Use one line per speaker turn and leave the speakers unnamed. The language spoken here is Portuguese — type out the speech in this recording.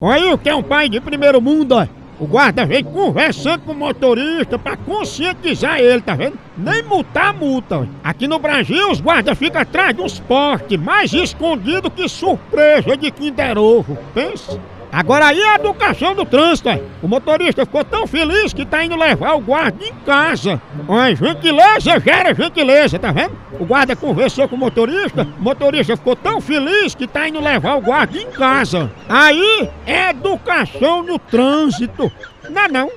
Olha o que é um pai de primeiro mundo, ó. O guarda vem conversando com o motorista pra conscientizar ele, tá vendo? Nem multar multa. ó. Aqui no Brasil, os guardas ficam atrás de uns postes, mais escondido que surpresa de Kinder Ovo. Pensa. Agora aí é a educação do trânsito, ó. O motorista ficou tão feliz que tá indo levar o guarda em casa. Olha, gentileza gera gentileza, tá vendo? O guarda conversou com o motorista, o motorista ficou tão feliz que tá indo levar o guarda em casa. Aí é educação no trânsito. Não é não?